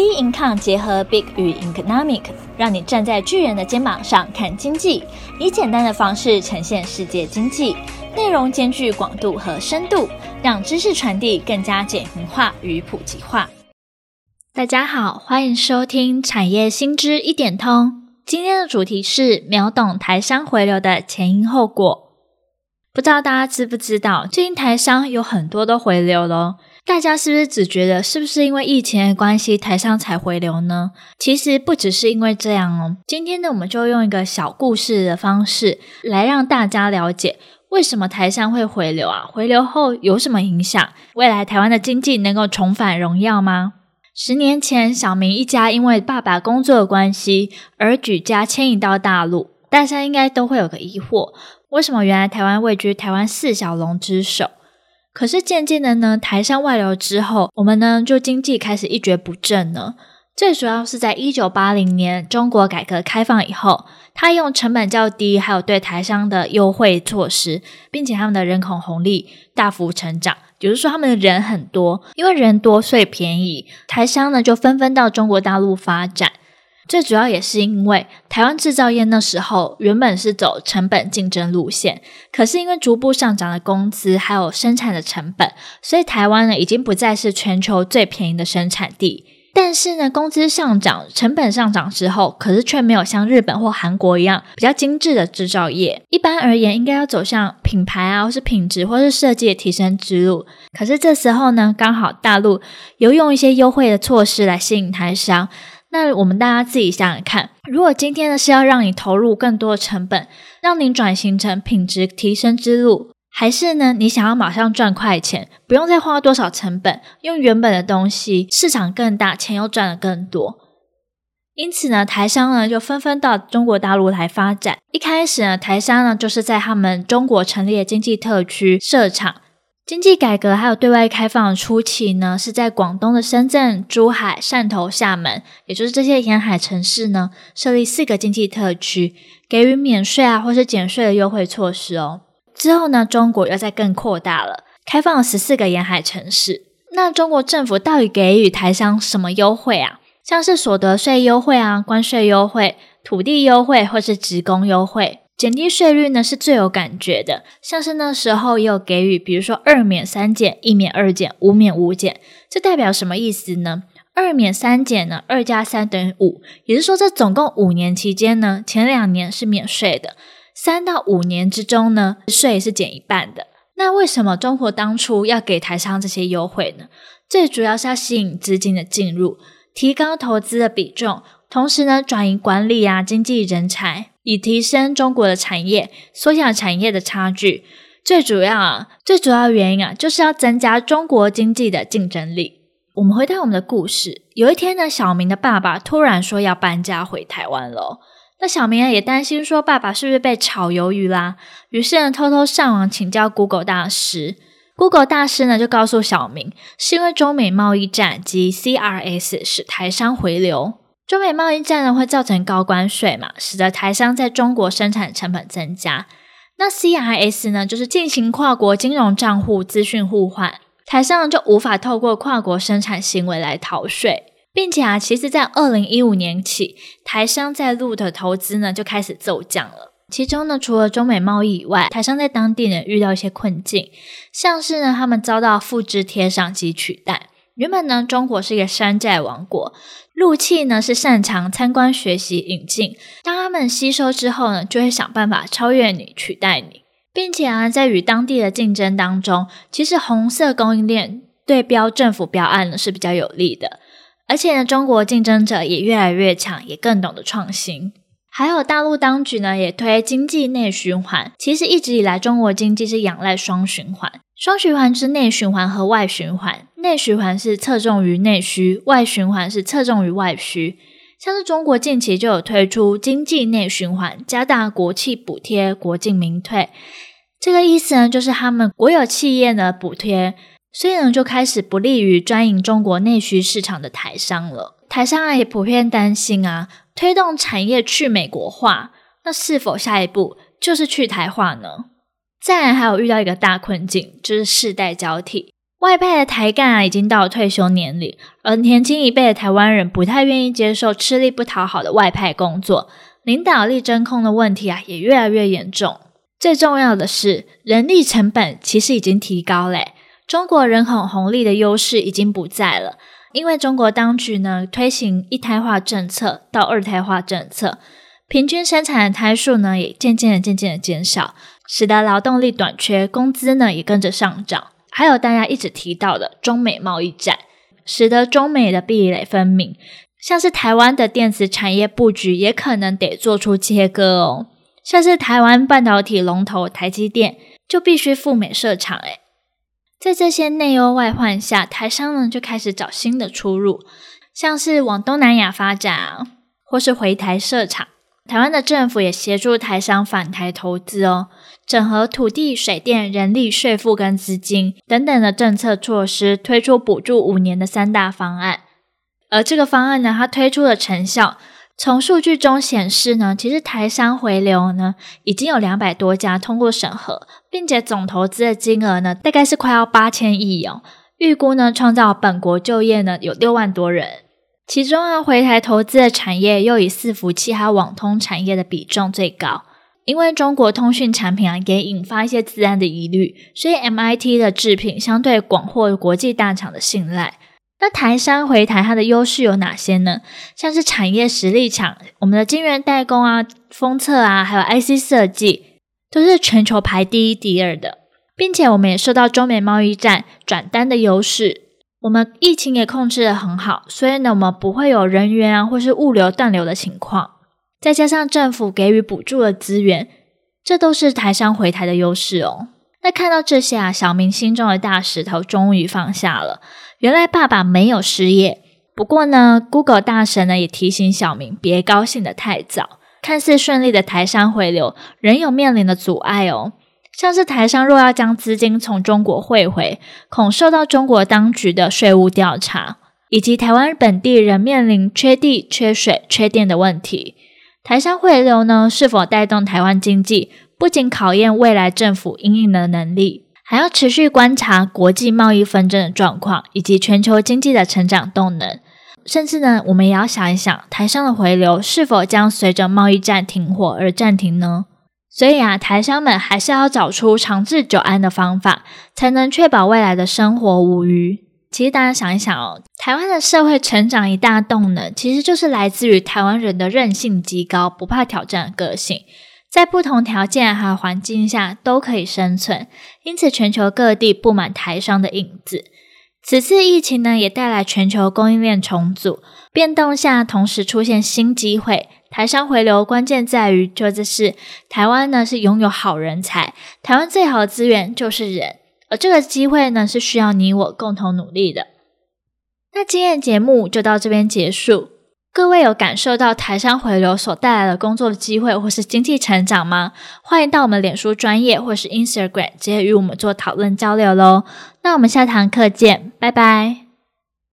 B Income 结合 Big 与 Economic，让你站在巨人的肩膀上看经济，以简单的方式呈现世界经济，内容兼具广度和深度，让知识传递更加简明化与普及化。大家好，欢迎收听产业新知一点通。今天的主题是秒懂台商回流的前因后果。不知道大家知不知道，最近台商有很多都回流了。大家是不是只觉得是不是因为疫情的关系，台商才回流呢？其实不只是因为这样哦。今天呢，我们就用一个小故事的方式来让大家了解为什么台商会回流啊？回流后有什么影响？未来台湾的经济能够重返荣耀吗？十年前，小明一家因为爸爸工作的关系而举家迁移到大陆，大家应该都会有个疑惑。为什么原来台湾位居台湾四小龙之首？可是渐渐的呢，台商外流之后，我们呢就经济开始一蹶不振了。最主要是在一九八零年中国改革开放以后，他用成本较低，还有对台商的优惠措施，并且他们的人口红利大幅成长，也就是说他们的人很多，因为人多所以便宜，台商呢就纷纷到中国大陆发展。最主要也是因为台湾制造业那时候原本是走成本竞争路线，可是因为逐步上涨的工资还有生产的成本，所以台湾呢已经不再是全球最便宜的生产地。但是呢，工资上涨、成本上涨之后，可是却没有像日本或韩国一样比较精致的制造业。一般而言，应该要走向品牌啊，或是品质，或是设计的提升之路。可是这时候呢，刚好大陆有用一些优惠的措施来吸引台商。那我们大家自己想想看，如果今天呢是要让你投入更多的成本，让你转型成品质提升之路，还是呢你想要马上赚快钱，不用再花多少成本，用原本的东西，市场更大，钱又赚得更多？因此呢，台商呢就纷纷到中国大陆来发展。一开始呢，台商呢就是在他们中国成立的经济特区设厂。经济改革还有对外开放初期呢，是在广东的深圳、珠海、汕头、厦门，也就是这些沿海城市呢，设立四个经济特区，给予免税啊或是减税的优惠措施哦。之后呢，中国又再更扩大了，开放了十四个沿海城市。那中国政府到底给予台商什么优惠啊？像是所得税优惠啊、关税优惠、土地优惠或是职工优惠。减低税率呢是最有感觉的，像是那时候也有给予，比如说二免三减、一免二减、五免五减，这代表什么意思呢？二免三减呢，二加三等于五，也就是说这总共五年期间呢，前两年是免税的，三到五年之中呢，税是减一半的。那为什么中国当初要给台商这些优惠呢？最主要是要吸引资金的进入，提高投资的比重，同时呢，转移管理啊、经济人才。以提升中国的产业，缩小产业的差距。最主要啊，最主要原因啊，就是要增加中国经济的竞争力。我们回到我们的故事，有一天呢，小明的爸爸突然说要搬家回台湾了。那小明啊也担心说爸爸是不是被炒鱿鱼啦，于是呢偷偷上网请教 Google 大师。Google 大师呢就告诉小明，是因为中美贸易战及 CRS 使台商回流。中美贸易战呢会造成高关税嘛，使得台商在中国生产成本增加。那 CRS 呢，就是进行跨国金融账户资讯互换，台商就无法透过跨国生产行为来逃税，并且啊，其实在二零一五年起，台商在路的投资呢就开始骤降了。其中呢，除了中美贸易以外，台商在当地呢遇到一些困境，像是呢他们遭到复制贴上及取代。原本呢，中国是一个山寨王国，陆企呢是擅长参观、学习、引进。当他们吸收之后呢，就会想办法超越你、取代你，并且啊，在与当地的竞争当中，其实红色供应链对标政府标案呢是比较有利的。而且呢，中国竞争者也越来越强，也更懂得创新。还有大陆当局呢，也推经济内循环。其实一直以来，中国经济是仰赖双循环。双循环之内循环和外循环，内循环是侧重于内需，外循环是侧重于外需。像是中国近期就有推出经济内循环，加大国企补贴、国进民退。这个意思呢，就是他们国有企业的补贴，所以呢就开始不利于专营中国内需市场的台商了。台商啊也普遍担心啊，推动产业去美国化，那是否下一步就是去台化呢？再来还有遇到一个大困境，就是世代交替。外派的台干啊，已经到了退休年龄，而年轻一辈的台湾人不太愿意接受吃力不讨好的外派工作，领导力真空的问题啊，也越来越严重。最重要的是，人力成本其实已经提高嘞。中国人口红利的优势已经不在了，因为中国当局呢推行一胎化政策到二胎化政策，平均生产的胎数呢也渐渐的、渐渐的减少，使得劳动力短缺，工资呢也跟着上涨。还有大家一直提到的中美贸易战，使得中美的壁垒分明，像是台湾的电子产业布局也可能得做出切割哦。像是台湾半导体龙头台积电就必须赴美设厂，诶，在这些内忧外患下，台商呢就开始找新的出路，像是往东南亚发展，或是回台设厂。台湾的政府也协助台商返台投资哦。整合土地、水电、人力、税负跟资金等等的政策措施，推出补助五年的三大方案。而这个方案呢，它推出的成效，从数据中显示呢，其实台商回流呢，已经有两百多家通过审核，并且总投资的金额呢，大概是快要八千亿哦。预估呢，创造本国就业呢，有六万多人。其中啊，回台投资的产业又以伺服器还有网通产业的比重最高。因为中国通讯产品啊，也引发一些自然的疑虑，所以 MIT 的制品相对广获国际大厂的信赖。那台商回台，它的优势有哪些呢？像是产业实力强，我们的晶圆代工啊、封测啊，还有 IC 设计，都是全球排第一、第二的，并且我们也受到中美贸易战转单的优势。我们疫情也控制得很好，所以呢，我们不会有人员啊或是物流断流的情况。再加上政府给予补助的资源，这都是台商回台的优势哦。那看到这些啊，小明心中的大石头终于放下了。原来爸爸没有失业。不过呢，Google 大神呢也提醒小明别高兴得太早。看似顺利的台商回流，仍有面临的阻碍哦。像是台商若要将资金从中国汇回，恐受到中国当局的税务调查，以及台湾本地人面临缺地、缺水、缺电的问题。台商回流呢，是否带动台湾经济？不仅考验未来政府应应的能力，还要持续观察国际贸易纷争的状况，以及全球经济的成长动能。甚至呢，我们也要想一想，台商的回流是否将随着贸易战停火而暂停呢？所以啊，台商们还是要找出长治久安的方法，才能确保未来的生活无虞。其实大家想一想哦，台湾的社会成长一大动能，其实就是来自于台湾人的韧性极高、不怕挑战的个性，在不同条件还有环境下都可以生存。因此，全球各地布满台商的影子。此次疫情呢，也带来全球供应链重组，变动下同时出现新机会。台商回流关键在于，就是台湾呢是拥有好人才，台湾最好的资源就是人。而这个机会呢，是需要你我共同努力的。那今天的节目就到这边结束。各位有感受到台商回流所带来的工作机会或是经济成长吗？欢迎到我们脸书专业或是 Instagram 直接与我们做讨论交流喽。那我们下堂课见，拜拜。